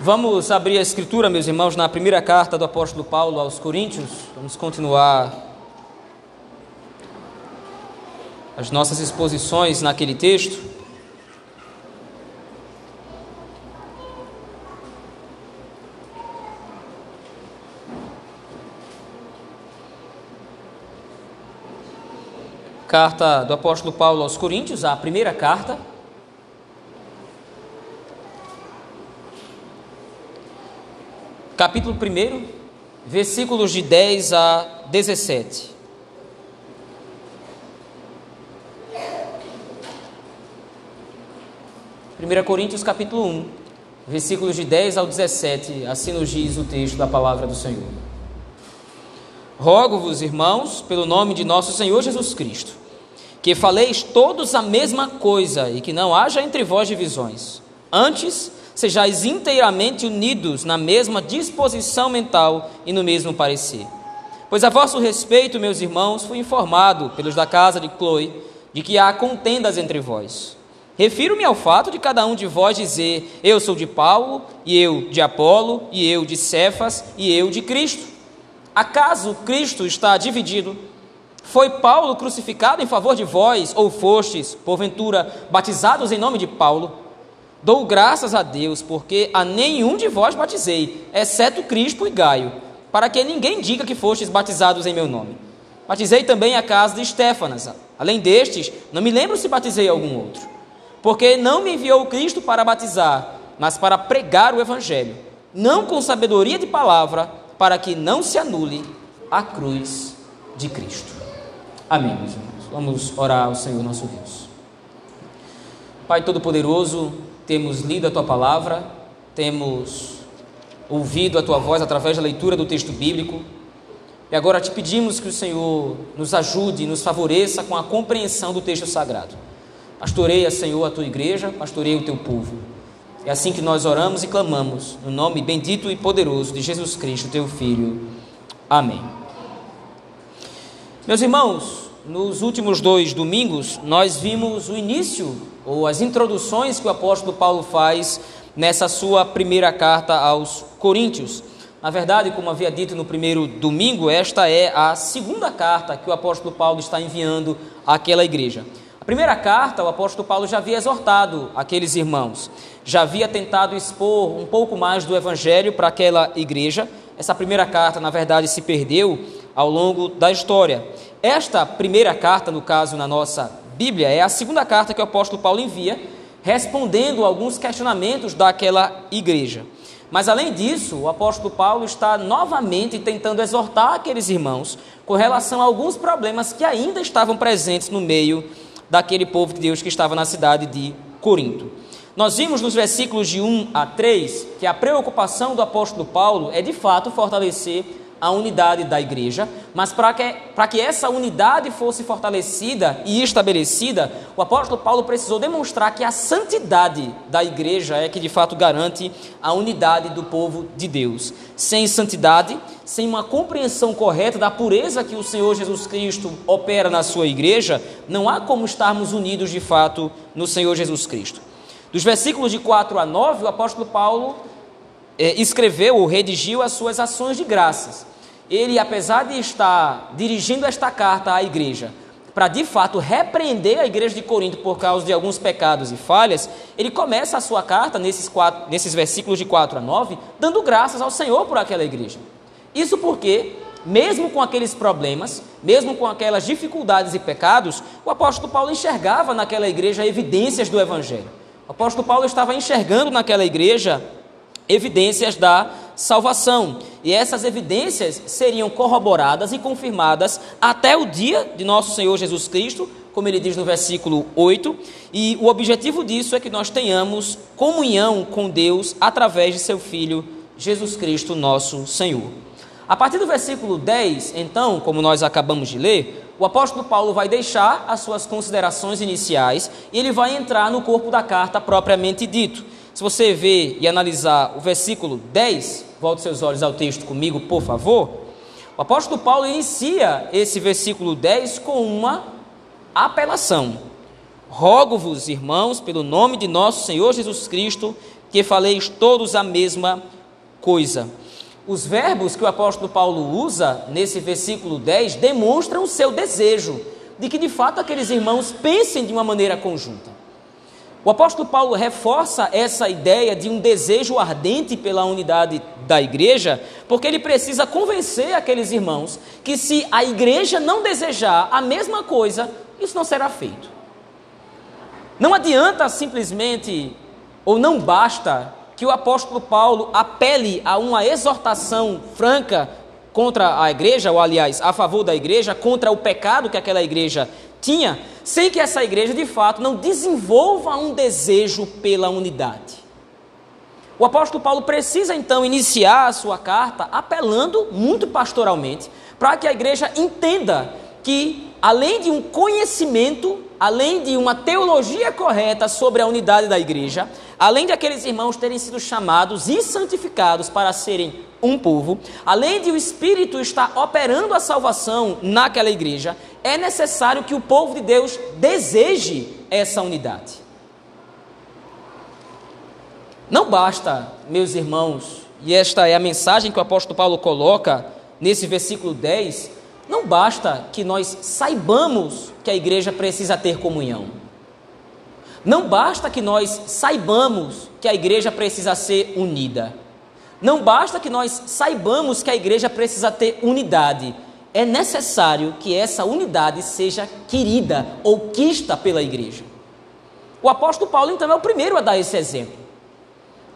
Vamos abrir a escritura, meus irmãos, na primeira carta do apóstolo Paulo aos Coríntios. Vamos continuar as nossas exposições naquele texto. Carta do apóstolo Paulo aos Coríntios, a primeira carta. Capítulo 1, versículos de 10 a 17. Primeira Coríntios capítulo 1, versículos de 10 ao 17, assim nos diz o texto da palavra do Senhor. Rogo-vos, irmãos, pelo nome de nosso Senhor Jesus Cristo, que faleis todos a mesma coisa e que não haja entre vós divisões. Antes, sejais inteiramente unidos na mesma disposição mental e no mesmo parecer. Pois a vosso respeito, meus irmãos, fui informado pelos da casa de Chloe de que há contendas entre vós. Refiro-me ao fato de cada um de vós dizer: Eu sou de Paulo, e eu de Apolo, e eu de Cefas, e eu de Cristo. Acaso Cristo está dividido? Foi Paulo crucificado em favor de vós, ou fostes, porventura, batizados em nome de Paulo? Dou graças a Deus, porque a nenhum de vós batizei, exceto Crispo e Gaio, para que ninguém diga que fostes batizados em meu nome. Batizei também a casa de Estéfanas. Além destes, não me lembro se batizei algum outro. Porque não me enviou Cristo para batizar, mas para pregar o Evangelho, não com sabedoria de palavra, para que não se anule a cruz de Cristo. Amém, meus irmãos. Vamos orar ao Senhor nosso Deus. Pai Todo-Poderoso, temos lido a tua palavra, temos ouvido a tua voz através da leitura do texto bíblico. E agora te pedimos que o Senhor nos ajude, nos favoreça com a compreensão do texto sagrado. Pastoreia, Senhor, a tua igreja, pastoreia o teu povo. É assim que nós oramos e clamamos, no nome bendito e poderoso de Jesus Cristo, teu Filho. Amém. Meus irmãos, nos últimos dois domingos, nós vimos o início ou as introduções que o apóstolo Paulo faz nessa sua primeira carta aos Coríntios. Na verdade, como havia dito no primeiro domingo, esta é a segunda carta que o apóstolo Paulo está enviando àquela igreja. A primeira carta, o apóstolo Paulo já havia exortado aqueles irmãos, já havia tentado expor um pouco mais do evangelho para aquela igreja. Essa primeira carta, na verdade, se perdeu ao longo da história. Esta primeira carta, no caso, na nossa Bíblia é a segunda carta que o apóstolo Paulo envia, respondendo alguns questionamentos daquela igreja. Mas além disso, o apóstolo Paulo está novamente tentando exortar aqueles irmãos com relação a alguns problemas que ainda estavam presentes no meio daquele povo de Deus que estava na cidade de Corinto. Nós vimos nos versículos de 1 a 3 que a preocupação do apóstolo Paulo é de fato fortalecer a unidade da igreja, mas para que, para que essa unidade fosse fortalecida e estabelecida, o apóstolo Paulo precisou demonstrar que a santidade da igreja é que de fato garante a unidade do povo de Deus. Sem santidade, sem uma compreensão correta da pureza que o Senhor Jesus Cristo opera na sua igreja, não há como estarmos unidos de fato no Senhor Jesus Cristo. Dos versículos de 4 a 9, o apóstolo Paulo escreveu ou redigiu as suas ações de graças ele, apesar de estar dirigindo esta carta à igreja, para de fato repreender a igreja de Corinto por causa de alguns pecados e falhas, ele começa a sua carta, nesses, quatro, nesses versículos de 4 a 9, dando graças ao Senhor por aquela igreja. Isso porque, mesmo com aqueles problemas, mesmo com aquelas dificuldades e pecados, o apóstolo Paulo enxergava naquela igreja evidências do Evangelho. O apóstolo Paulo estava enxergando naquela igreja evidências da salvação. E essas evidências seriam corroboradas e confirmadas até o dia de nosso Senhor Jesus Cristo, como ele diz no versículo 8, e o objetivo disso é que nós tenhamos comunhão com Deus através de seu Filho Jesus Cristo, nosso Senhor. A partir do versículo 10, então, como nós acabamos de ler, o apóstolo Paulo vai deixar as suas considerações iniciais e ele vai entrar no corpo da carta propriamente dito. Se você ver e analisar o versículo 10, volte seus olhos ao texto comigo, por favor. O apóstolo Paulo inicia esse versículo 10 com uma apelação. Rogo-vos, irmãos, pelo nome de nosso Senhor Jesus Cristo, que faleis todos a mesma coisa. Os verbos que o apóstolo Paulo usa nesse versículo 10 demonstram o seu desejo de que de fato aqueles irmãos pensem de uma maneira conjunta. O apóstolo Paulo reforça essa ideia de um desejo ardente pela unidade da igreja, porque ele precisa convencer aqueles irmãos que se a igreja não desejar a mesma coisa, isso não será feito. Não adianta simplesmente, ou não basta, que o apóstolo Paulo apele a uma exortação franca contra a igreja, ou aliás, a favor da igreja, contra o pecado que aquela igreja tinha, sem que essa igreja de fato não desenvolva um desejo pela unidade. O apóstolo Paulo precisa então iniciar a sua carta apelando muito pastoralmente para que a igreja entenda que, além de um conhecimento, além de uma teologia correta sobre a unidade da igreja, além de aqueles irmãos terem sido chamados e santificados para serem um povo, além de o Espírito estar operando a salvação naquela igreja, é necessário que o povo de Deus deseje essa unidade. Não basta, meus irmãos, e esta é a mensagem que o apóstolo Paulo coloca nesse versículo 10, não basta que nós saibamos que a igreja precisa ter comunhão. Não basta que nós saibamos que a igreja precisa ser unida. Não basta que nós saibamos que a igreja precisa ter unidade. É necessário que essa unidade seja querida ou quista pela igreja. O apóstolo Paulo, então, é o primeiro a dar esse exemplo.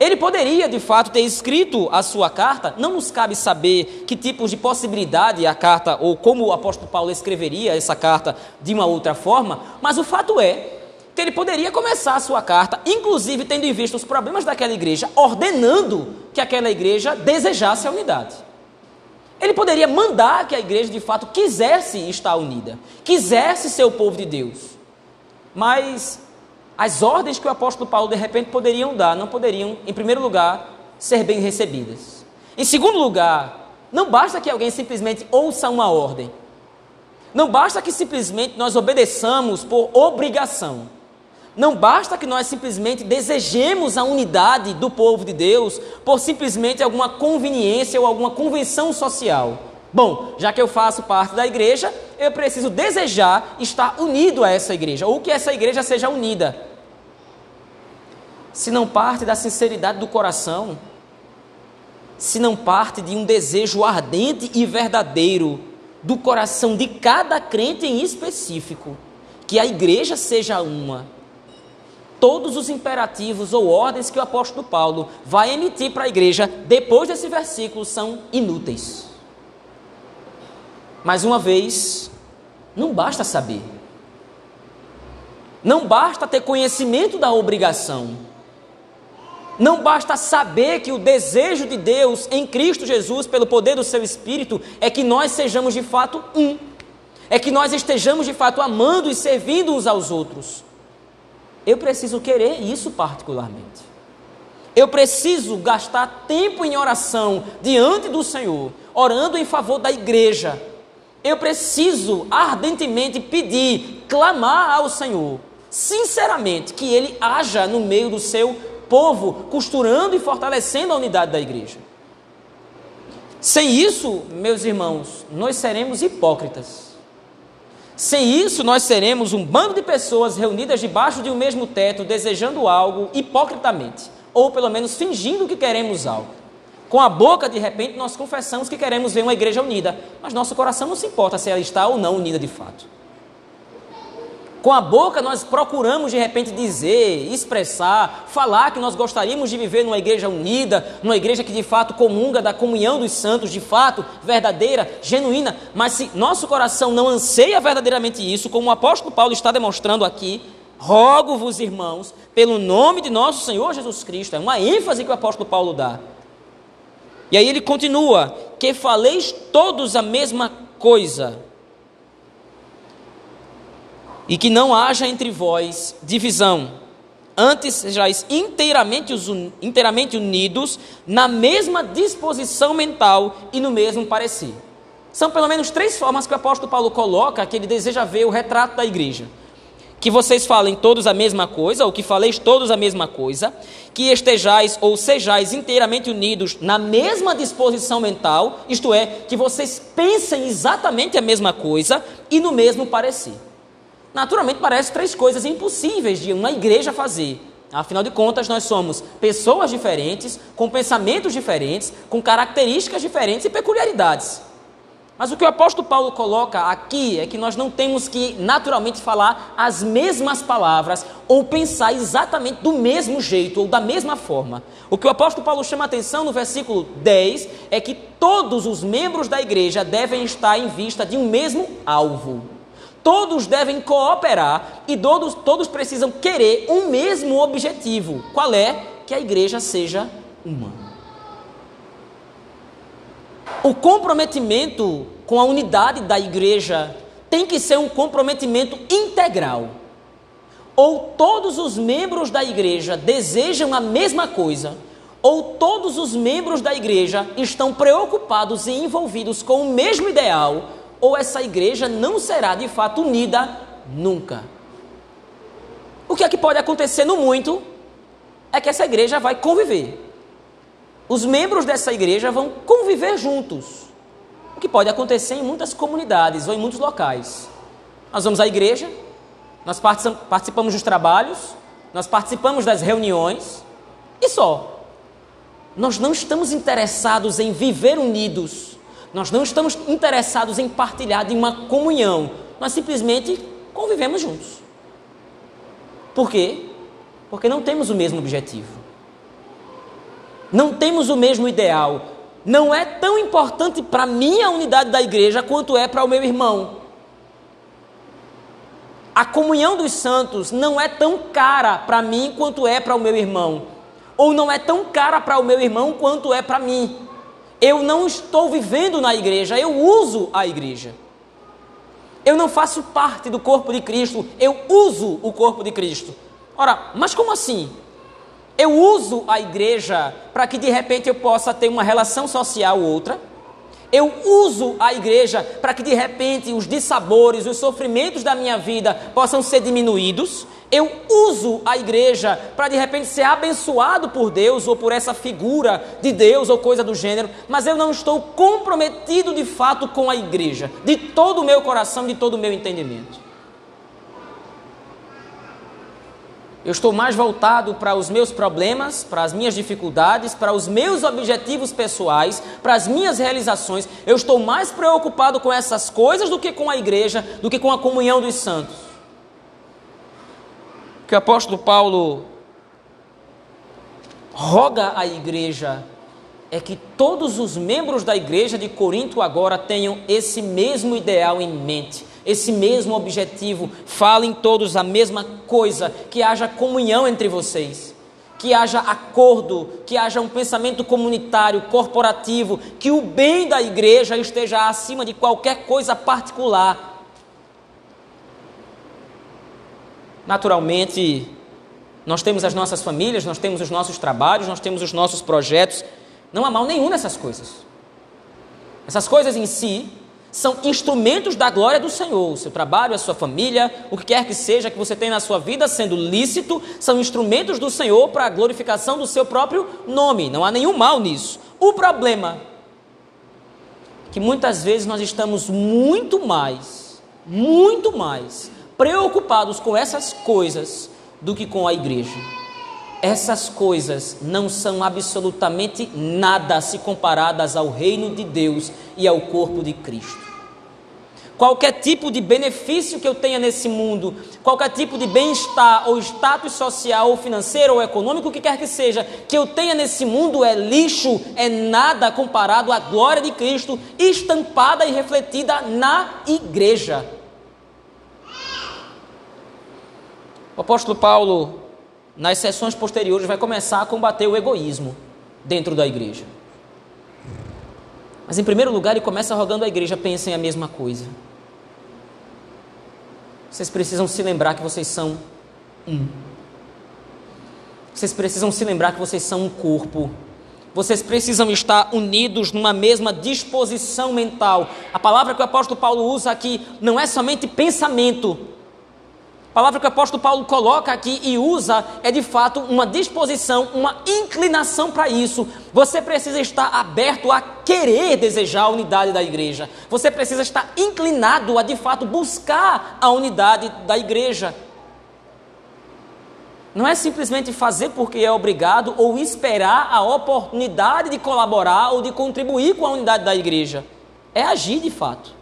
Ele poderia, de fato, ter escrito a sua carta, não nos cabe saber que tipos de possibilidade a carta, ou como o apóstolo Paulo escreveria essa carta de uma outra forma, mas o fato é que ele poderia começar a sua carta, inclusive tendo em vista os problemas daquela igreja, ordenando que aquela igreja desejasse a unidade. Ele poderia mandar que a igreja de fato quisesse estar unida, quisesse ser o povo de Deus. Mas as ordens que o apóstolo Paulo de repente poderiam dar não poderiam, em primeiro lugar, ser bem recebidas. Em segundo lugar, não basta que alguém simplesmente ouça uma ordem. Não basta que simplesmente nós obedeçamos por obrigação. Não basta que nós simplesmente desejemos a unidade do povo de Deus por simplesmente alguma conveniência ou alguma convenção social. Bom, já que eu faço parte da igreja, eu preciso desejar estar unido a essa igreja, ou que essa igreja seja unida. Se não parte da sinceridade do coração, se não parte de um desejo ardente e verdadeiro do coração de cada crente em específico, que a igreja seja uma todos os imperativos ou ordens que o apóstolo Paulo vai emitir para a igreja depois desse versículo são inúteis. Mais uma vez, não basta saber. Não basta ter conhecimento da obrigação. Não basta saber que o desejo de Deus em Cristo Jesus, pelo poder do seu Espírito, é que nós sejamos de fato um. É que nós estejamos de fato amando e servindo uns aos outros. Eu preciso querer isso particularmente. Eu preciso gastar tempo em oração diante do Senhor, orando em favor da igreja. Eu preciso ardentemente pedir, clamar ao Senhor, sinceramente, que Ele haja no meio do seu povo, costurando e fortalecendo a unidade da igreja. Sem isso, meus irmãos, nós seremos hipócritas. Sem isso, nós seremos um bando de pessoas reunidas debaixo de um mesmo teto, desejando algo hipocritamente, ou pelo menos fingindo que queremos algo. Com a boca, de repente, nós confessamos que queremos ver uma igreja unida, mas nosso coração não se importa se ela está ou não unida de fato. Com a boca nós procuramos de repente dizer, expressar, falar que nós gostaríamos de viver numa igreja unida, numa igreja que de fato comunga da comunhão dos santos, de fato, verdadeira, genuína, mas se nosso coração não anseia verdadeiramente isso, como o apóstolo Paulo está demonstrando aqui, rogo-vos, irmãos, pelo nome de nosso Senhor Jesus Cristo, é uma ênfase que o apóstolo Paulo dá. E aí ele continua: que faleis todos a mesma coisa e que não haja entre vós divisão. Antes sejais inteiramente, inteiramente unidos na mesma disposição mental e no mesmo parecer. São pelo menos três formas que o apóstolo Paulo coloca que ele deseja ver o retrato da igreja. que vocês falem todos a mesma coisa, ou que faleis todos a mesma coisa, que estejais ou sejais inteiramente unidos na mesma disposição mental, isto é, que vocês pensem exatamente a mesma coisa e no mesmo parecer. Naturalmente, parece três coisas impossíveis de uma igreja fazer. Afinal de contas, nós somos pessoas diferentes, com pensamentos diferentes, com características diferentes e peculiaridades. Mas o que o apóstolo Paulo coloca aqui é que nós não temos que naturalmente falar as mesmas palavras ou pensar exatamente do mesmo jeito ou da mesma forma. O que o apóstolo Paulo chama atenção no versículo 10 é que todos os membros da igreja devem estar em vista de um mesmo alvo. Todos devem cooperar e todos, todos precisam querer um mesmo objetivo. Qual é? Que a igreja seja uma. O comprometimento com a unidade da igreja tem que ser um comprometimento integral. Ou todos os membros da igreja desejam a mesma coisa, ou todos os membros da igreja estão preocupados e envolvidos com o mesmo ideal, ou essa igreja não será de fato unida nunca. O que é que pode acontecer no muito é que essa igreja vai conviver os membros dessa igreja vão conviver juntos. O que pode acontecer em muitas comunidades ou em muitos locais. Nós vamos à igreja, nós participamos dos trabalhos, nós participamos das reuniões e só. Nós não estamos interessados em viver unidos, nós não estamos interessados em partilhar de uma comunhão, nós simplesmente convivemos juntos. Por quê? Porque não temos o mesmo objetivo não temos o mesmo ideal. Não é tão importante para mim a unidade da igreja quanto é para o meu irmão. A comunhão dos santos não é tão cara para mim quanto é para o meu irmão. Ou não é tão cara para o meu irmão quanto é para mim. Eu não estou vivendo na igreja, eu uso a igreja. Eu não faço parte do corpo de Cristo, eu uso o corpo de Cristo. Ora, mas como assim? Eu uso a igreja para que de repente eu possa ter uma relação social outra. Eu uso a igreja para que de repente os dissabores, os sofrimentos da minha vida possam ser diminuídos. Eu uso a igreja para de repente ser abençoado por Deus ou por essa figura de Deus ou coisa do gênero, mas eu não estou comprometido de fato com a igreja, de todo o meu coração, de todo o meu entendimento. Eu estou mais voltado para os meus problemas, para as minhas dificuldades, para os meus objetivos pessoais, para as minhas realizações. Eu estou mais preocupado com essas coisas do que com a igreja, do que com a comunhão dos santos. Que o apóstolo Paulo roga à igreja é que todos os membros da igreja de Corinto agora tenham esse mesmo ideal em mente esse mesmo objetivo, falem todos a mesma coisa, que haja comunhão entre vocês, que haja acordo, que haja um pensamento comunitário, corporativo, que o bem da igreja esteja acima de qualquer coisa particular. Naturalmente, nós temos as nossas famílias, nós temos os nossos trabalhos, nós temos os nossos projetos. Não há mal nenhum nessas coisas. Essas coisas em si são instrumentos da glória do Senhor. O seu trabalho, a sua família, o que quer que seja que você tem na sua vida sendo lícito, são instrumentos do Senhor para a glorificação do seu próprio nome. Não há nenhum mal nisso. O problema é que muitas vezes nós estamos muito mais, muito mais preocupados com essas coisas do que com a igreja essas coisas não são absolutamente nada se comparadas ao reino de Deus e ao corpo de Cristo. Qualquer tipo de benefício que eu tenha nesse mundo, qualquer tipo de bem-estar ou status social ou financeiro ou econômico, o que quer que seja, que eu tenha nesse mundo é lixo, é nada comparado à glória de Cristo estampada e refletida na igreja. O apóstolo Paulo nas sessões posteriores, vai começar a combater o egoísmo dentro da igreja. Mas, em primeiro lugar, ele começa rogando à igreja: pensem a mesma coisa. Vocês precisam se lembrar que vocês são um. Vocês precisam se lembrar que vocês são um corpo. Vocês precisam estar unidos numa mesma disposição mental. A palavra que o apóstolo Paulo usa aqui não é somente pensamento, palavra que o apóstolo Paulo coloca aqui e usa é de fato uma disposição, uma inclinação para isso. Você precisa estar aberto a querer desejar a unidade da igreja. Você precisa estar inclinado a de fato buscar a unidade da igreja. Não é simplesmente fazer porque é obrigado ou esperar a oportunidade de colaborar ou de contribuir com a unidade da igreja. É agir de fato.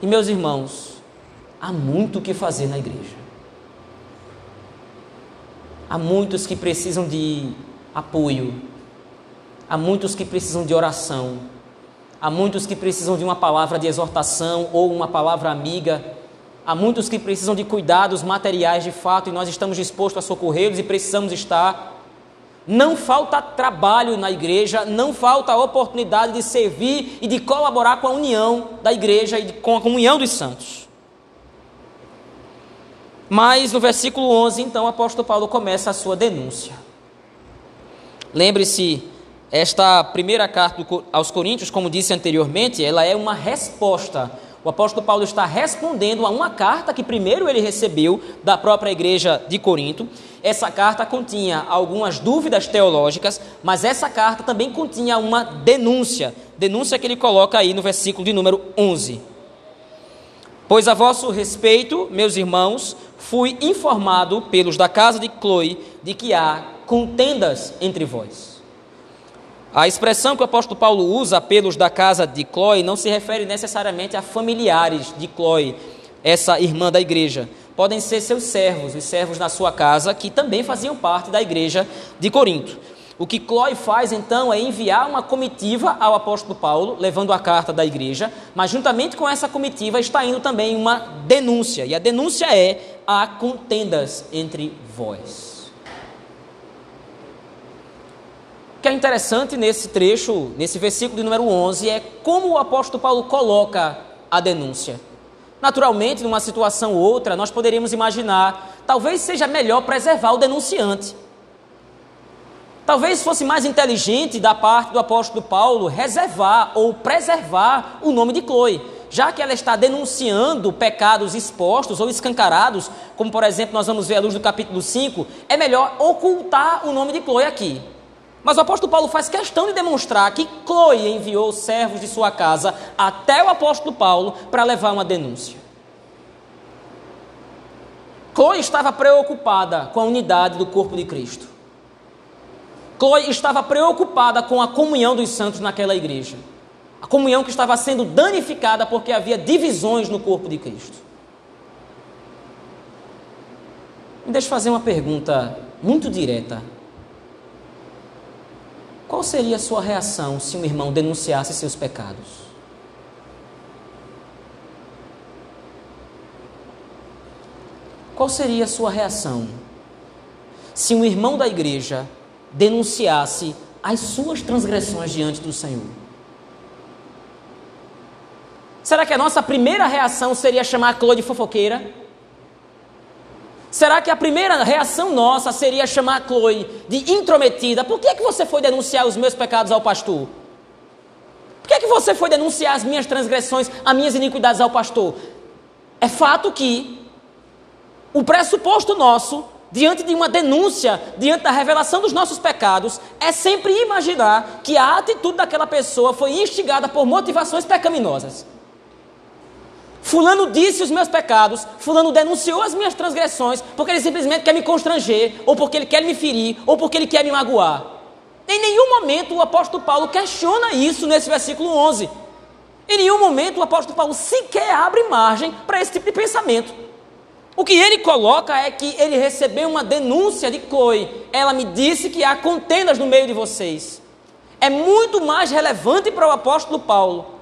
E meus irmãos, há muito o que fazer na igreja. Há muitos que precisam de apoio, há muitos que precisam de oração, há muitos que precisam de uma palavra de exortação ou uma palavra amiga, há muitos que precisam de cuidados materiais de fato e nós estamos dispostos a socorrê-los e precisamos estar. Não falta trabalho na igreja, não falta oportunidade de servir e de colaborar com a união da igreja e com a comunhão dos santos. Mas no versículo 11, então, o apóstolo Paulo começa a sua denúncia. Lembre-se, esta primeira carta aos Coríntios, como disse anteriormente, ela é uma resposta. O apóstolo Paulo está respondendo a uma carta que primeiro ele recebeu da própria igreja de Corinto. Essa carta continha algumas dúvidas teológicas, mas essa carta também continha uma denúncia. Denúncia que ele coloca aí no versículo de número 11. Pois a vosso respeito, meus irmãos, fui informado pelos da casa de Chloe de que há contendas entre vós. A expressão que o apóstolo Paulo usa, pelos da casa de Chloe, não se refere necessariamente a familiares de Chloe, essa irmã da igreja. Podem ser seus servos, os servos na sua casa, que também faziam parte da igreja de Corinto. O que Chloe faz então é enviar uma comitiva ao apóstolo Paulo, levando a carta da igreja, mas juntamente com essa comitiva está indo também uma denúncia, e a denúncia é: há contendas entre vós. O que é interessante nesse trecho, nesse versículo de número 11, é como o apóstolo Paulo coloca a denúncia. Naturalmente, numa situação ou outra, nós poderíamos imaginar, talvez seja melhor preservar o denunciante. Talvez fosse mais inteligente da parte do apóstolo Paulo reservar ou preservar o nome de Chloe, já que ela está denunciando pecados expostos ou escancarados, como por exemplo nós vamos ver à luz do capítulo 5, é melhor ocultar o nome de Chloe aqui. Mas o apóstolo Paulo faz questão de demonstrar que Chloe enviou servos de sua casa até o apóstolo Paulo para levar uma denúncia. Chloe estava preocupada com a unidade do corpo de Cristo. Chloe estava preocupada com a comunhão dos santos naquela igreja. A comunhão que estava sendo danificada porque havia divisões no corpo de Cristo. Me deixe fazer uma pergunta muito direta. Qual seria a sua reação se um irmão denunciasse seus pecados? Qual seria a sua reação se um irmão da igreja denunciasse as suas transgressões diante do Senhor? Será que a nossa primeira reação seria chamar a Chloe de fofoqueira? Será que a primeira reação nossa seria chamar a Chloe de intrometida? Por que, é que você foi denunciar os meus pecados ao pastor? Por que, é que você foi denunciar as minhas transgressões, as minhas iniquidades ao pastor? É fato que o pressuposto nosso diante de uma denúncia, diante da revelação dos nossos pecados, é sempre imaginar que a atitude daquela pessoa foi instigada por motivações pecaminosas. Fulano disse os meus pecados, Fulano denunciou as minhas transgressões, porque ele simplesmente quer me constranger, ou porque ele quer me ferir, ou porque ele quer me magoar. Em nenhum momento o apóstolo Paulo questiona isso nesse versículo 11. Em nenhum momento o apóstolo Paulo sequer abre margem para esse tipo de pensamento. O que ele coloca é que ele recebeu uma denúncia de Chloe. Ela me disse que há contendas no meio de vocês. É muito mais relevante para o apóstolo Paulo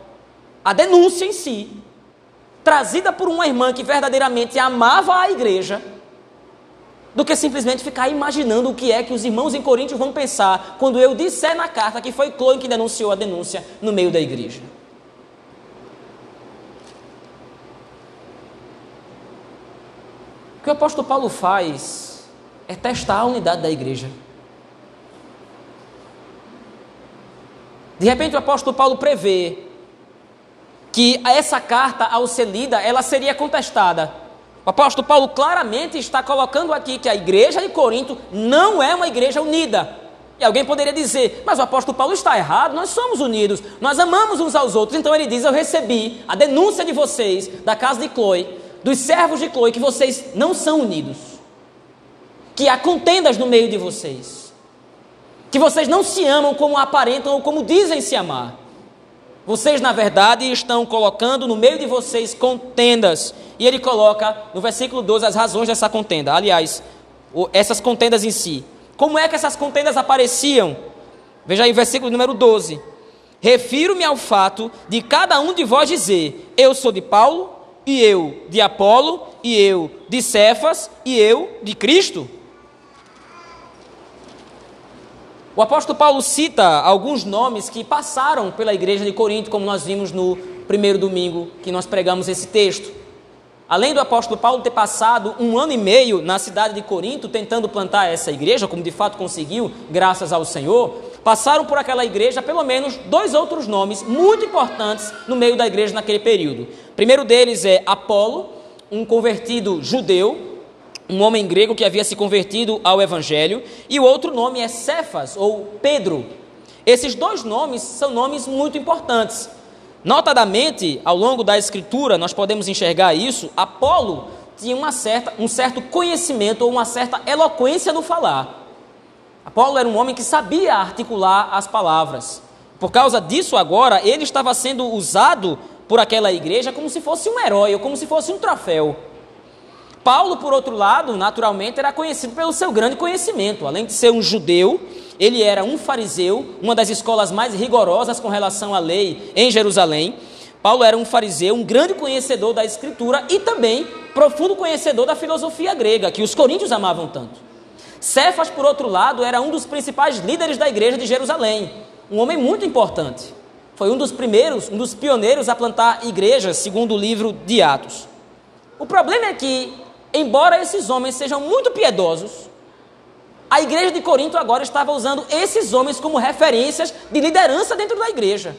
a denúncia em si, trazida por uma irmã que verdadeiramente amava a igreja, do que simplesmente ficar imaginando o que é que os irmãos em Coríntios vão pensar quando eu disser na carta que foi Chloe que denunciou a denúncia no meio da igreja. O que o apóstolo Paulo faz é testar a unidade da igreja. De repente o apóstolo Paulo prevê que essa carta, ao ser lida, ela seria contestada. O apóstolo Paulo claramente está colocando aqui que a igreja de Corinto não é uma igreja unida. E alguém poderia dizer, mas o apóstolo Paulo está errado, nós somos unidos, nós amamos uns aos outros. Então ele diz: Eu recebi a denúncia de vocês, da casa de Chloe, dos servos de Chloe, que vocês não são unidos, que há contendas no meio de vocês, que vocês não se amam como aparentam ou como dizem se amar. Vocês, na verdade, estão colocando no meio de vocês contendas. E ele coloca no versículo 12 as razões dessa contenda. Aliás, essas contendas em si. Como é que essas contendas apareciam? Veja aí versículo número 12. Refiro-me ao fato de cada um de vós dizer: Eu sou de Paulo, e eu de Apolo, e eu de Cefas, e eu de Cristo. O apóstolo Paulo cita alguns nomes que passaram pela igreja de Corinto, como nós vimos no primeiro domingo que nós pregamos esse texto. Além do apóstolo Paulo ter passado um ano e meio na cidade de Corinto tentando plantar essa igreja, como de fato conseguiu, graças ao Senhor, passaram por aquela igreja pelo menos dois outros nomes muito importantes no meio da igreja naquele período. O primeiro deles é Apolo, um convertido judeu, um homem grego que havia se convertido ao Evangelho, e o outro nome é Cefas, ou Pedro. Esses dois nomes são nomes muito importantes. Notadamente, ao longo da Escritura, nós podemos enxergar isso. Apolo tinha uma certa, um certo conhecimento ou uma certa eloquência no falar. Apolo era um homem que sabia articular as palavras. Por causa disso, agora, ele estava sendo usado por aquela igreja como se fosse um herói ou como se fosse um troféu. Paulo, por outro lado, naturalmente era conhecido pelo seu grande conhecimento. Além de ser um judeu, ele era um fariseu, uma das escolas mais rigorosas com relação à lei em Jerusalém. Paulo era um fariseu, um grande conhecedor da escritura e também profundo conhecedor da filosofia grega, que os coríntios amavam tanto. Cefas, por outro lado, era um dos principais líderes da igreja de Jerusalém, um homem muito importante. Foi um dos primeiros, um dos pioneiros a plantar igrejas, segundo o livro de Atos. O problema é que embora esses homens sejam muito piedosos, a igreja de Corinto agora estava usando esses homens como referências de liderança dentro da igreja.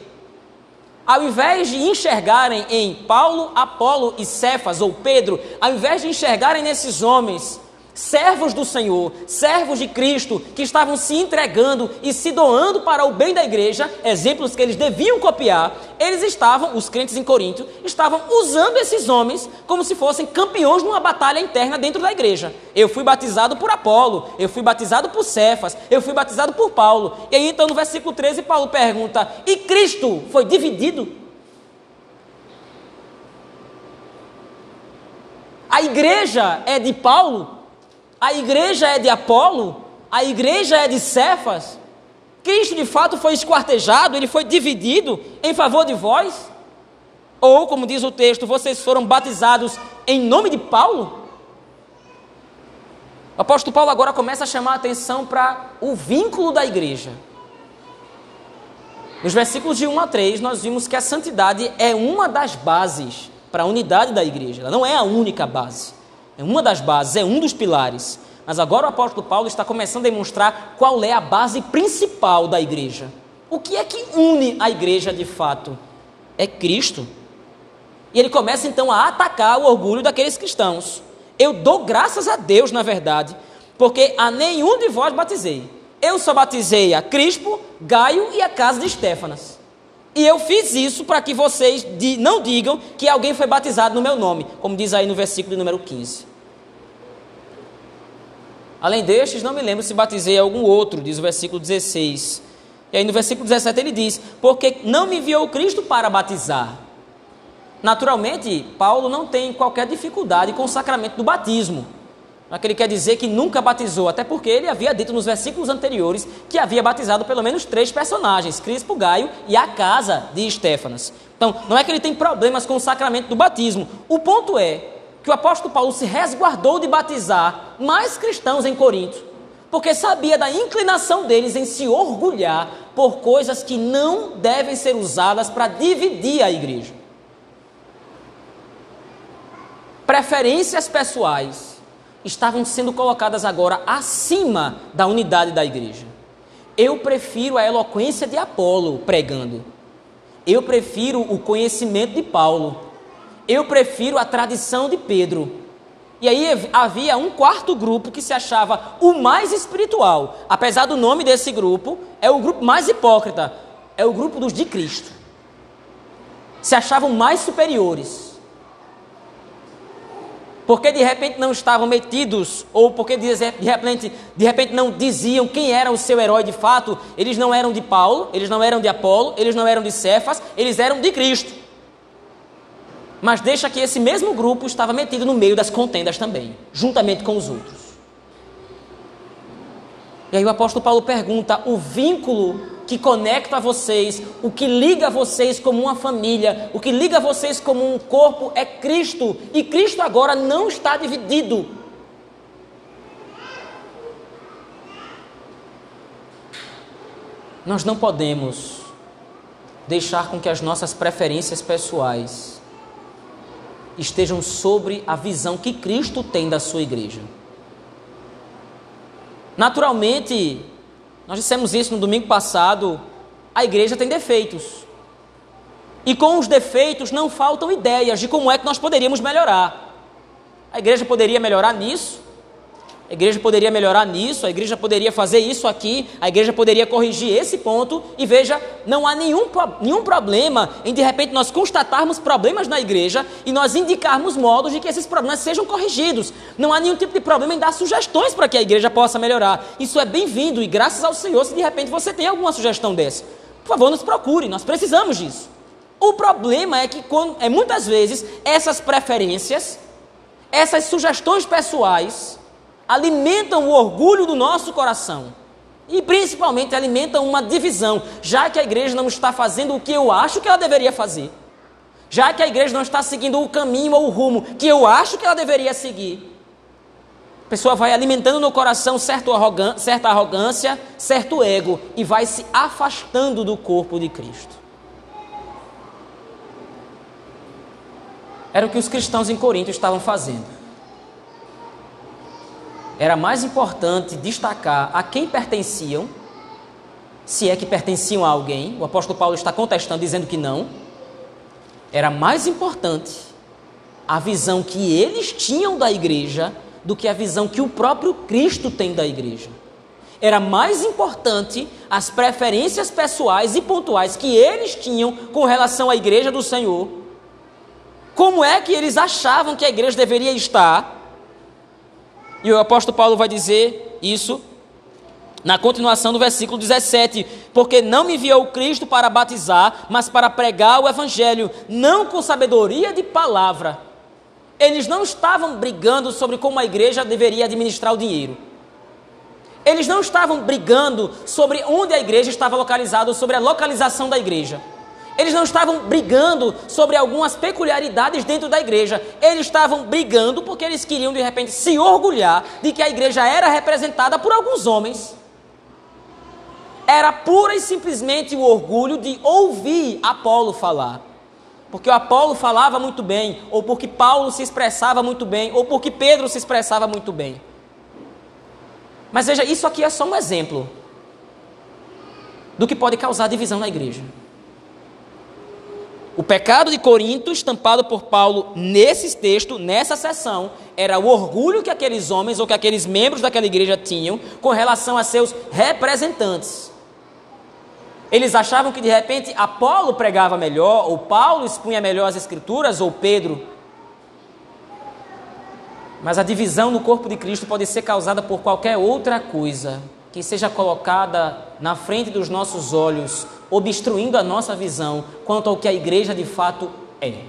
Ao invés de enxergarem em Paulo, Apolo e Cefas, ou Pedro, ao invés de enxergarem nesses homens servos do Senhor, servos de Cristo, que estavam se entregando e se doando para o bem da igreja, exemplos que eles deviam copiar, eles estavam, os crentes em Corinto, estavam usando esses homens como se fossem campeões numa batalha interna dentro da igreja. Eu fui batizado por Apolo, eu fui batizado por Cefas, eu fui batizado por Paulo. E aí então no versículo 13 Paulo pergunta: "E Cristo foi dividido?" A igreja é de Paulo, a igreja é de Apolo? A igreja é de Cefas? Cristo de fato foi esquartejado, ele foi dividido em favor de vós? Ou, como diz o texto, vocês foram batizados em nome de Paulo? O apóstolo Paulo agora começa a chamar a atenção para o vínculo da igreja. Nos versículos de 1 a 3, nós vimos que a santidade é uma das bases para a unidade da igreja, ela não é a única base. É uma das bases, é um dos pilares. Mas agora o apóstolo Paulo está começando a demonstrar qual é a base principal da igreja. O que é que une a igreja de fato? É Cristo. E ele começa então a atacar o orgulho daqueles cristãos. Eu dou graças a Deus, na verdade, porque a nenhum de vós batizei. Eu só batizei a Crispo, Gaio e a casa de Estéfanas. E eu fiz isso para que vocês não digam que alguém foi batizado no meu nome, como diz aí no versículo número 15. Além destes, não me lembro se batizei algum outro, diz o versículo 16. E aí no versículo 17 ele diz: Porque não me enviou Cristo para batizar. Naturalmente, Paulo não tem qualquer dificuldade com o sacramento do batismo. É que ele quer dizer que nunca batizou, até porque ele havia dito nos versículos anteriores que havia batizado pelo menos três personagens, Crispo, Gaio e a casa de Estéfanas. Então, não é que ele tem problemas com o sacramento do batismo. O ponto é que o apóstolo Paulo se resguardou de batizar mais cristãos em Corinto, porque sabia da inclinação deles em se orgulhar por coisas que não devem ser usadas para dividir a igreja. Preferências pessoais estavam sendo colocadas agora acima da unidade da igreja. Eu prefiro a eloquência de Apolo pregando. Eu prefiro o conhecimento de Paulo. Eu prefiro a tradição de Pedro. E aí havia um quarto grupo que se achava o mais espiritual. Apesar do nome desse grupo, é o grupo mais hipócrita. É o grupo dos de Cristo. Se achavam mais superiores. Porque de repente não estavam metidos, ou porque de repente, de repente não diziam quem era o seu herói de fato, eles não eram de Paulo, eles não eram de Apolo, eles não eram de Cefas, eles eram de Cristo mas deixa que esse mesmo grupo estava metido no meio das contendas também, juntamente com os outros. E aí o apóstolo Paulo pergunta: o vínculo que conecta vocês, o que liga vocês como uma família, o que liga vocês como um corpo é Cristo, e Cristo agora não está dividido. Nós não podemos deixar com que as nossas preferências pessoais estejam sobre a visão que Cristo tem da sua igreja. Naturalmente, nós dissemos isso no domingo passado, a igreja tem defeitos. E com os defeitos não faltam ideias de como é que nós poderíamos melhorar. A igreja poderia melhorar nisso, a igreja poderia melhorar nisso, a igreja poderia fazer isso aqui, a igreja poderia corrigir esse ponto, e veja, não há nenhum, nenhum problema em de repente nós constatarmos problemas na igreja e nós indicarmos modos de que esses problemas sejam corrigidos. Não há nenhum tipo de problema em dar sugestões para que a igreja possa melhorar. Isso é bem-vindo e graças ao Senhor se de repente você tem alguma sugestão dessa. Por favor, nos procure, nós precisamos disso. O problema é que quando, é muitas vezes essas preferências, essas sugestões pessoais, alimentam o orgulho do nosso coração. E principalmente alimentam uma divisão, já que a igreja não está fazendo o que eu acho que ela deveria fazer. Já que a igreja não está seguindo o caminho ou o rumo que eu acho que ela deveria seguir. A pessoa vai alimentando no coração certa arrogância, certo ego e vai se afastando do corpo de Cristo. Era o que os cristãos em Corinto estavam fazendo era mais importante destacar a quem pertenciam, se é que pertenciam a alguém, o apóstolo Paulo está contestando, dizendo que não. Era mais importante a visão que eles tinham da igreja do que a visão que o próprio Cristo tem da igreja. Era mais importante as preferências pessoais e pontuais que eles tinham com relação à igreja do Senhor. Como é que eles achavam que a igreja deveria estar? E o apóstolo Paulo vai dizer isso na continuação do versículo 17: Porque não me enviou Cristo para batizar, mas para pregar o evangelho, não com sabedoria de palavra. Eles não estavam brigando sobre como a igreja deveria administrar o dinheiro. Eles não estavam brigando sobre onde a igreja estava localizada, sobre a localização da igreja. Eles não estavam brigando sobre algumas peculiaridades dentro da igreja. Eles estavam brigando porque eles queriam de repente se orgulhar de que a igreja era representada por alguns homens. Era pura e simplesmente o orgulho de ouvir Apolo falar. Porque o Apolo falava muito bem, ou porque Paulo se expressava muito bem, ou porque Pedro se expressava muito bem. Mas veja, isso aqui é só um exemplo do que pode causar divisão na igreja. O pecado de Corinto, estampado por Paulo nesse texto, nessa sessão, era o orgulho que aqueles homens ou que aqueles membros daquela igreja tinham com relação a seus representantes. Eles achavam que de repente Apolo pregava melhor, ou Paulo expunha melhor as Escrituras, ou Pedro. Mas a divisão no corpo de Cristo pode ser causada por qualquer outra coisa que seja colocada na frente dos nossos olhos, obstruindo a nossa visão quanto ao que a igreja de fato é.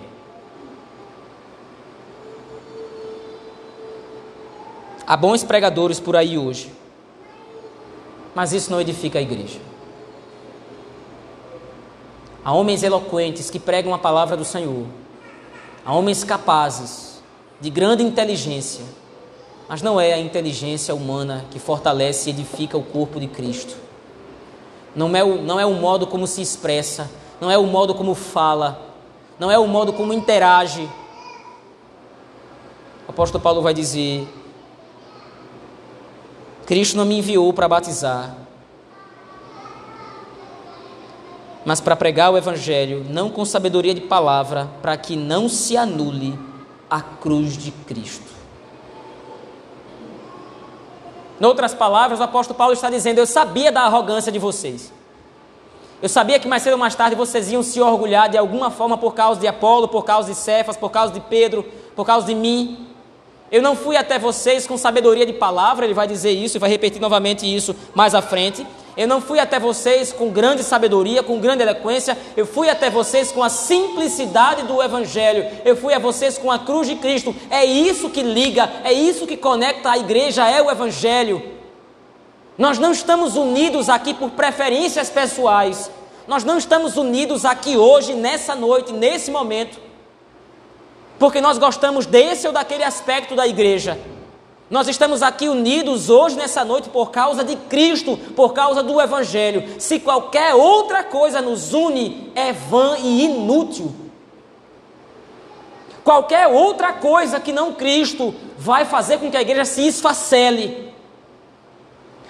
Há bons pregadores por aí hoje, mas isso não edifica a igreja. Há homens eloquentes que pregam a palavra do Senhor, há homens capazes, de grande inteligência, mas não é a inteligência humana que fortalece e edifica o corpo de Cristo. Não é, o, não é o modo como se expressa, não é o modo como fala, não é o modo como interage. O apóstolo Paulo vai dizer: Cristo não me enviou para batizar, mas para pregar o Evangelho, não com sabedoria de palavra, para que não se anule a cruz de Cristo. Em outras palavras, o apóstolo Paulo está dizendo: Eu sabia da arrogância de vocês. Eu sabia que mais cedo ou mais tarde vocês iam se orgulhar de alguma forma por causa de Apolo, por causa de Cefas, por causa de Pedro, por causa de mim. Eu não fui até vocês com sabedoria de palavra, ele vai dizer isso e vai repetir novamente isso mais à frente. Eu não fui até vocês com grande sabedoria, com grande eloquência, eu fui até vocês com a simplicidade do Evangelho, eu fui a vocês com a cruz de Cristo. É isso que liga, é isso que conecta a igreja, é o Evangelho. Nós não estamos unidos aqui por preferências pessoais. Nós não estamos unidos aqui hoje, nessa noite, nesse momento, porque nós gostamos desse ou daquele aspecto da igreja. Nós estamos aqui unidos hoje, nessa noite, por causa de Cristo, por causa do Evangelho. Se qualquer outra coisa nos une, é vã e inútil. Qualquer outra coisa que não Cristo vai fazer com que a igreja se esfacele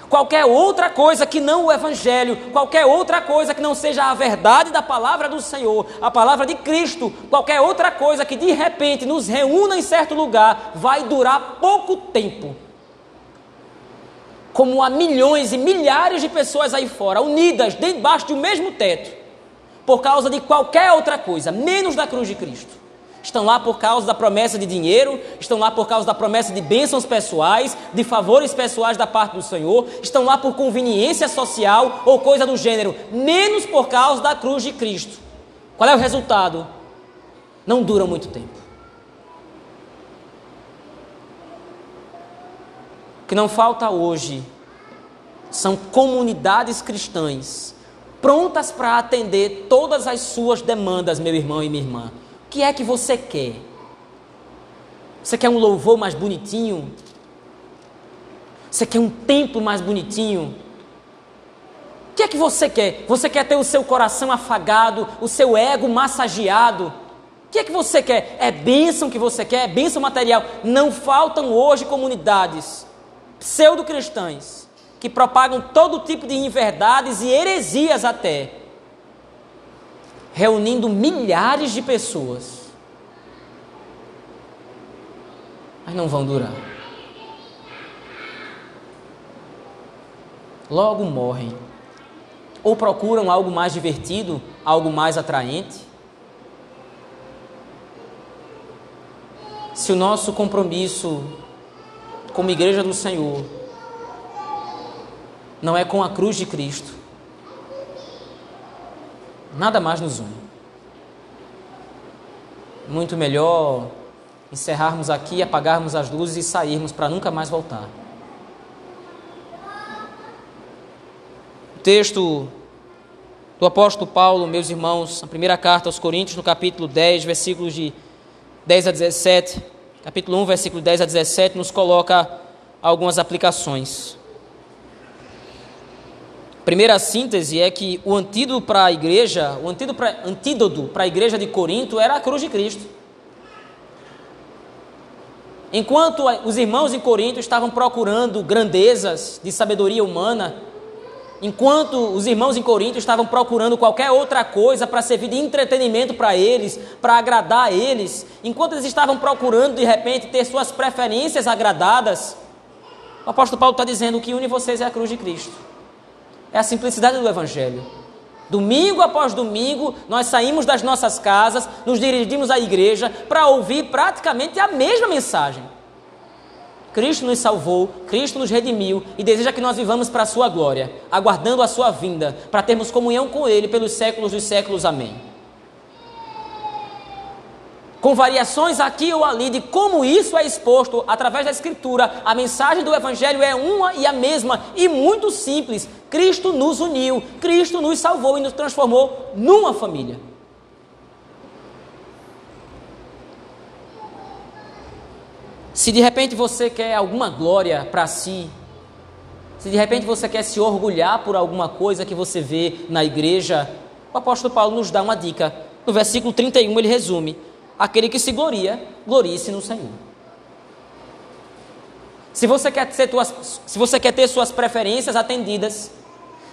qualquer outra coisa que não o Evangelho, qualquer outra coisa que não seja a verdade da palavra do Senhor, a palavra de Cristo, qualquer outra coisa que de repente nos reúna em certo lugar, vai durar pouco tempo. Como há milhões e milhares de pessoas aí fora, unidas debaixo do mesmo teto, por causa de qualquer outra coisa, menos da cruz de Cristo estão lá por causa da promessa de dinheiro, estão lá por causa da promessa de bênçãos pessoais, de favores pessoais da parte do Senhor, estão lá por conveniência social ou coisa do gênero, menos por causa da cruz de Cristo. Qual é o resultado? Não dura muito tempo. O que não falta hoje são comunidades cristãs prontas para atender todas as suas demandas, meu irmão e minha irmã que é que você quer? Você quer um louvor mais bonitinho? Você quer um templo mais bonitinho? O que é que você quer? Você quer ter o seu coração afagado, o seu ego massageado? O que é que você quer? É bênção que você quer? É bênção material? Não faltam hoje comunidades pseudo-cristãs que propagam todo tipo de inverdades e heresias até reunindo milhares de pessoas. Mas não vão durar. Logo morrem. Ou procuram algo mais divertido, algo mais atraente. Se o nosso compromisso como igreja do Senhor não é com a cruz de Cristo, Nada mais nos une. Muito melhor encerrarmos aqui, apagarmos as luzes e sairmos para nunca mais voltar. O texto do apóstolo Paulo, meus irmãos, a primeira carta aos Coríntios, no capítulo 10, versículos de 10 a 17, capítulo 1, versículo 10 a 17, nos coloca algumas aplicações. Primeira síntese é que o antídoto para a igreja, o antídoto para a igreja de Corinto era a cruz de Cristo. Enquanto os irmãos em Corinto estavam procurando grandezas de sabedoria humana, enquanto os irmãos em Corinto estavam procurando qualquer outra coisa para servir de entretenimento para eles, para agradar a eles, enquanto eles estavam procurando de repente ter suas preferências agradadas, o apóstolo Paulo está dizendo que une vocês é a cruz de Cristo. É a simplicidade do Evangelho. Domingo após domingo, nós saímos das nossas casas, nos dirigimos à igreja para ouvir praticamente a mesma mensagem. Cristo nos salvou, Cristo nos redimiu e deseja que nós vivamos para a sua glória, aguardando a sua vinda, para termos comunhão com Ele pelos séculos dos séculos. Amém com variações aqui ou ali de como isso é exposto através da Escritura, a mensagem do Evangelho é uma e a mesma e muito simples. Cristo nos uniu, Cristo nos salvou e nos transformou numa família. Se de repente você quer alguma glória para si, se de repente você quer se orgulhar por alguma coisa que você vê na igreja, o apóstolo Paulo nos dá uma dica. No versículo 31 ele resume: Aquele que se gloria, glorie-se no Senhor. Se você, quer ter tuas, se você quer ter suas preferências atendidas,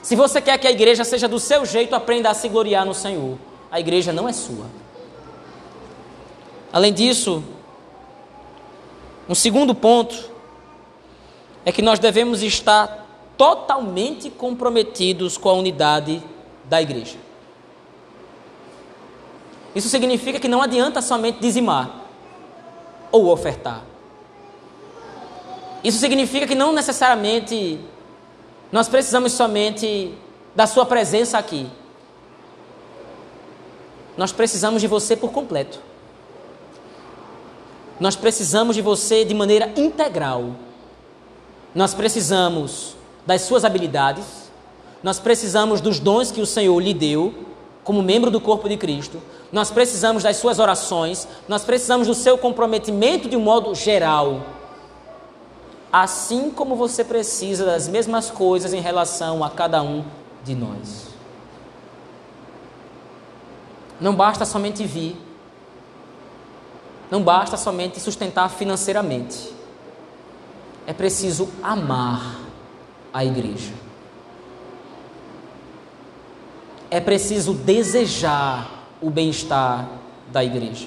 se você quer que a igreja seja do seu jeito, aprenda a se gloriar no Senhor. A igreja não é sua. Além disso, um segundo ponto é que nós devemos estar totalmente comprometidos com a unidade da igreja. Isso significa que não adianta somente dizimar ou ofertar. Isso significa que não necessariamente nós precisamos somente da sua presença aqui. Nós precisamos de você por completo. Nós precisamos de você de maneira integral. Nós precisamos das suas habilidades, nós precisamos dos dons que o Senhor lhe deu como membro do corpo de Cristo, nós precisamos das suas orações, nós precisamos do seu comprometimento de um modo geral. Assim como você precisa das mesmas coisas em relação a cada um de nós. Não basta somente vir, não basta somente sustentar financeiramente. É preciso amar a igreja. É preciso desejar o bem-estar da igreja.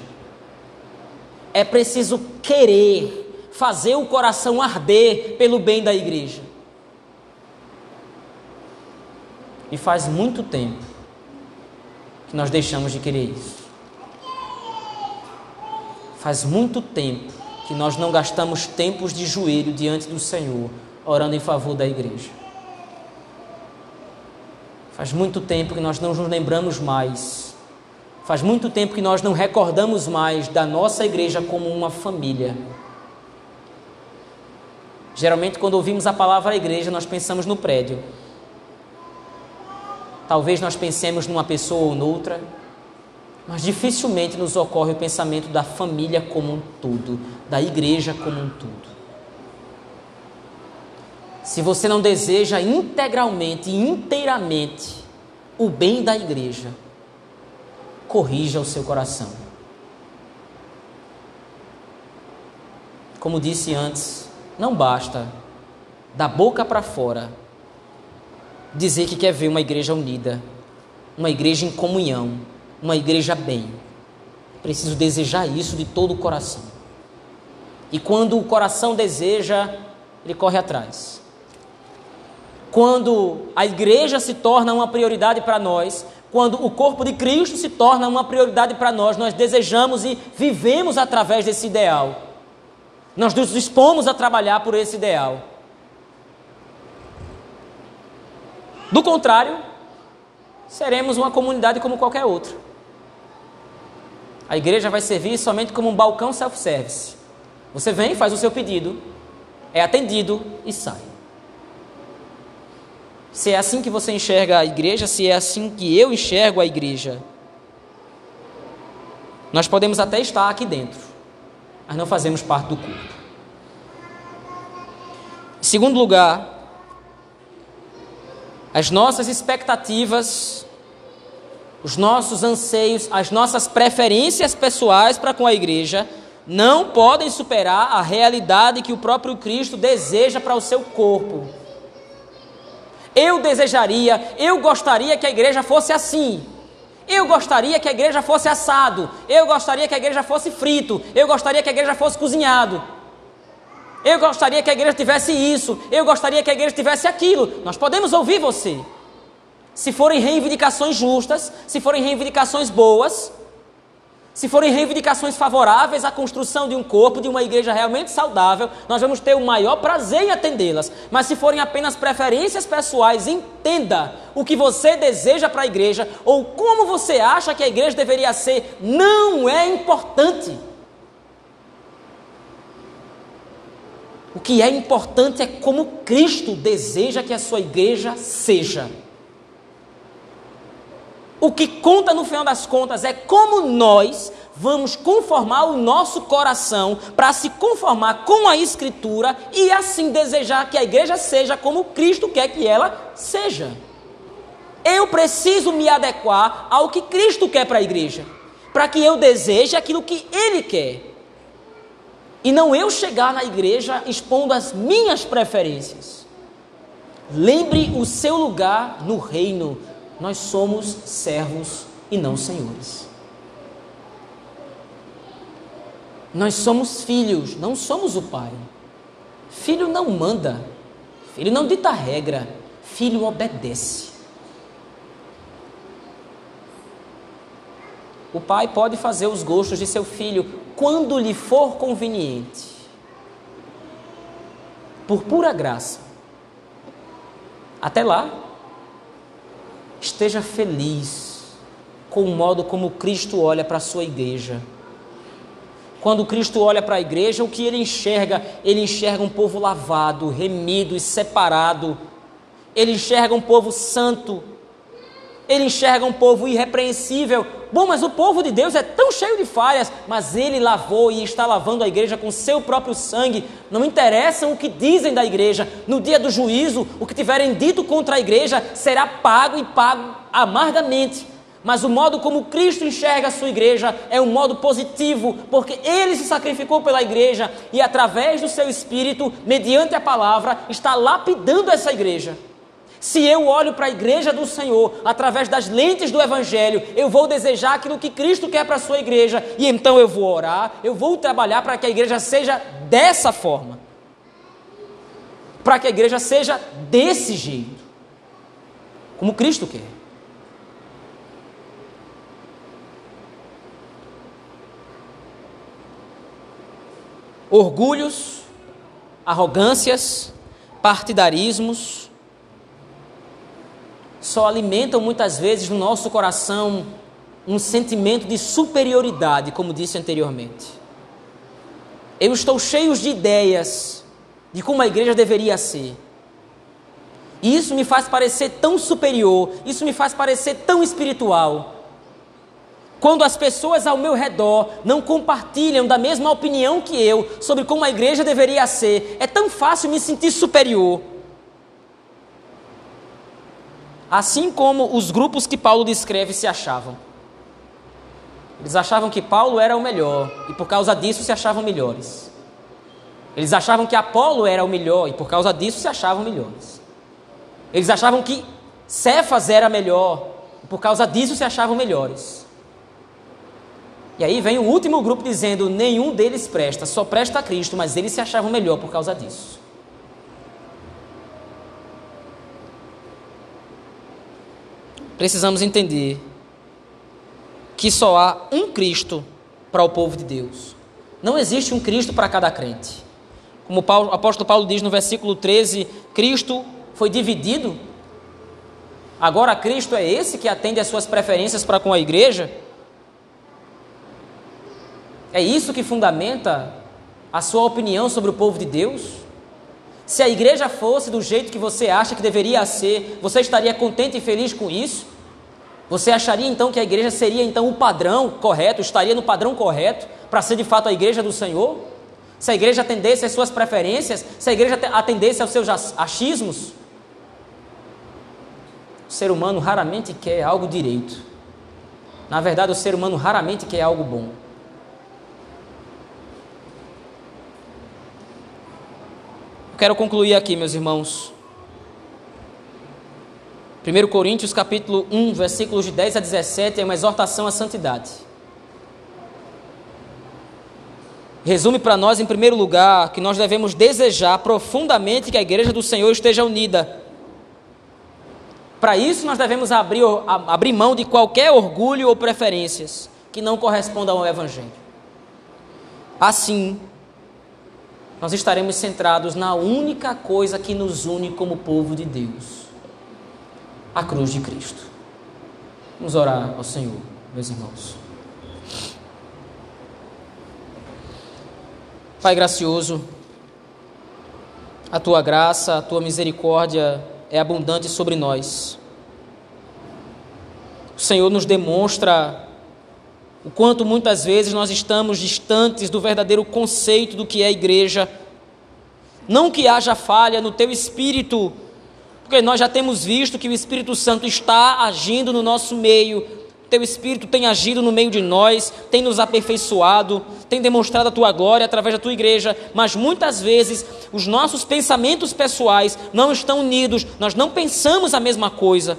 É preciso querer fazer o coração arder pelo bem da igreja. E faz muito tempo que nós deixamos de querer isso. Faz muito tempo que nós não gastamos tempos de joelho diante do Senhor, orando em favor da igreja. Faz muito tempo que nós não nos lembramos mais. Faz muito tempo que nós não recordamos mais da nossa igreja como uma família. Geralmente, quando ouvimos a palavra igreja, nós pensamos no prédio. Talvez nós pensemos numa pessoa ou noutra, mas dificilmente nos ocorre o pensamento da família como um todo, da igreja como um todo. Se você não deseja integralmente e inteiramente o bem da igreja, corrija o seu coração. Como disse antes, não basta da boca para fora dizer que quer ver uma igreja unida, uma igreja em comunhão, uma igreja bem. Preciso desejar isso de todo o coração. E quando o coração deseja, ele corre atrás. Quando a igreja se torna uma prioridade para nós, quando o corpo de Cristo se torna uma prioridade para nós, nós desejamos e vivemos através desse ideal. Nós nos dispomos a trabalhar por esse ideal. Do contrário, seremos uma comunidade como qualquer outra. A igreja vai servir somente como um balcão self-service. Você vem, faz o seu pedido, é atendido e sai. Se é assim que você enxerga a igreja, se é assim que eu enxergo a igreja, nós podemos até estar aqui dentro, mas não fazemos parte do culto. Em segundo lugar, as nossas expectativas os nossos anseios, as nossas preferências pessoais para com a igreja não podem superar a realidade que o próprio Cristo deseja para o seu corpo. Eu desejaria, eu gostaria que a igreja fosse assim. Eu gostaria que a igreja fosse assado. Eu gostaria que a igreja fosse frito. Eu gostaria que a igreja fosse cozinhado. Eu gostaria que a igreja tivesse isso. Eu gostaria que a igreja tivesse aquilo. Nós podemos ouvir você se forem reivindicações justas, se forem reivindicações boas, se forem reivindicações favoráveis à construção de um corpo, de uma igreja realmente saudável, nós vamos ter o maior prazer em atendê-las. Mas se forem apenas preferências pessoais, entenda o que você deseja para a igreja ou como você acha que a igreja deveria ser, não é importante. O que é importante é como Cristo deseja que a sua igreja seja. O que conta no final das contas é como nós vamos conformar o nosso coração para se conformar com a Escritura e assim desejar que a igreja seja como Cristo quer que ela seja. Eu preciso me adequar ao que Cristo quer para a igreja, para que eu deseje aquilo que Ele quer. E não eu chegar na igreja expondo as minhas preferências. Lembre o seu lugar no reino nós somos servos e não senhores. Nós somos filhos, não somos o pai. Filho não manda, filho não dita regra, filho obedece. O pai pode fazer os gostos de seu filho quando lhe for conveniente, por pura graça. Até lá, esteja feliz com o modo como Cristo olha para a sua igreja. Quando Cristo olha para a igreja, o que ele enxerga? Ele enxerga um povo lavado, remido e separado. Ele enxerga um povo santo, ele enxerga um povo irrepreensível. Bom, mas o povo de Deus é tão cheio de falhas, mas ele lavou e está lavando a igreja com seu próprio sangue. Não interessa o que dizem da igreja. No dia do juízo, o que tiverem dito contra a igreja será pago e pago amargamente. Mas o modo como Cristo enxerga a sua igreja é um modo positivo, porque ele se sacrificou pela igreja e através do seu espírito, mediante a palavra, está lapidando essa igreja. Se eu olho para a igreja do Senhor através das lentes do Evangelho, eu vou desejar aquilo que Cristo quer para a sua igreja, e então eu vou orar, eu vou trabalhar para que a igreja seja dessa forma, para que a igreja seja desse jeito, como Cristo quer. Orgulhos, arrogâncias, partidarismos, só alimentam muitas vezes no nosso coração um sentimento de superioridade, como disse anteriormente. Eu estou cheio de ideias de como a igreja deveria ser. E isso me faz parecer tão superior, isso me faz parecer tão espiritual. Quando as pessoas ao meu redor não compartilham da mesma opinião que eu sobre como a igreja deveria ser, é tão fácil me sentir superior. Assim como os grupos que Paulo descreve se achavam. Eles achavam que Paulo era o melhor e por causa disso se achavam melhores. Eles achavam que Apolo era o melhor e por causa disso se achavam melhores. Eles achavam que Cefas era melhor e por causa disso se achavam melhores. E aí vem o último grupo dizendo: nenhum deles presta, só presta a Cristo, mas eles se achavam melhor por causa disso. Precisamos entender que só há um Cristo para o povo de Deus. Não existe um Cristo para cada crente. Como o apóstolo Paulo diz no versículo 13: Cristo foi dividido. Agora Cristo é esse que atende às suas preferências para com a igreja? É isso que fundamenta a sua opinião sobre o povo de Deus? Se a igreja fosse do jeito que você acha que deveria ser, você estaria contente e feliz com isso? Você acharia então que a igreja seria então o padrão correto, estaria no padrão correto para ser de fato a igreja do Senhor? Se a igreja atendesse às suas preferências, se a igreja atendesse aos seus achismos? O ser humano raramente quer algo direito. Na verdade, o ser humano raramente quer algo bom. Quero concluir aqui, meus irmãos. 1 Coríntios capítulo 1, versículos de 10 a 17 é uma exortação à santidade. Resume para nós, em primeiro lugar, que nós devemos desejar profundamente que a igreja do Senhor esteja unida. Para isso, nós devemos abrir, abrir mão de qualquer orgulho ou preferências que não correspondam ao Evangelho. Assim, nós estaremos centrados na única coisa que nos une como povo de Deus: a cruz de Cristo. Vamos orar ao Senhor, meus irmãos. Pai gracioso, a tua graça, a tua misericórdia é abundante sobre nós. O Senhor nos demonstra o quanto muitas vezes nós estamos distantes do verdadeiro conceito do que é igreja. Não que haja falha no teu espírito, porque nós já temos visto que o Espírito Santo está agindo no nosso meio. Teu Espírito tem agido no meio de nós, tem nos aperfeiçoado, tem demonstrado a tua glória através da tua igreja, mas muitas vezes os nossos pensamentos pessoais não estão unidos, nós não pensamos a mesma coisa.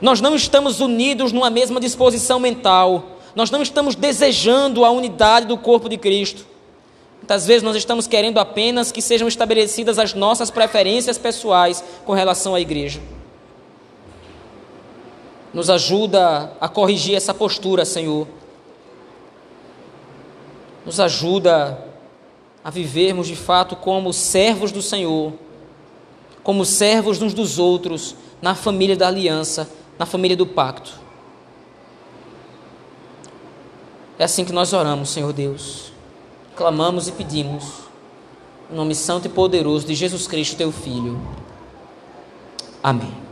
Nós não estamos unidos numa mesma disposição mental. Nós não estamos desejando a unidade do corpo de Cristo. Muitas vezes nós estamos querendo apenas que sejam estabelecidas as nossas preferências pessoais com relação à igreja. Nos ajuda a corrigir essa postura, Senhor. Nos ajuda a vivermos de fato como servos do Senhor, como servos uns dos outros, na família da aliança, na família do pacto. É assim que nós oramos, Senhor Deus. Clamamos e pedimos, em nome santo e poderoso de Jesus Cristo, teu Filho. Amém.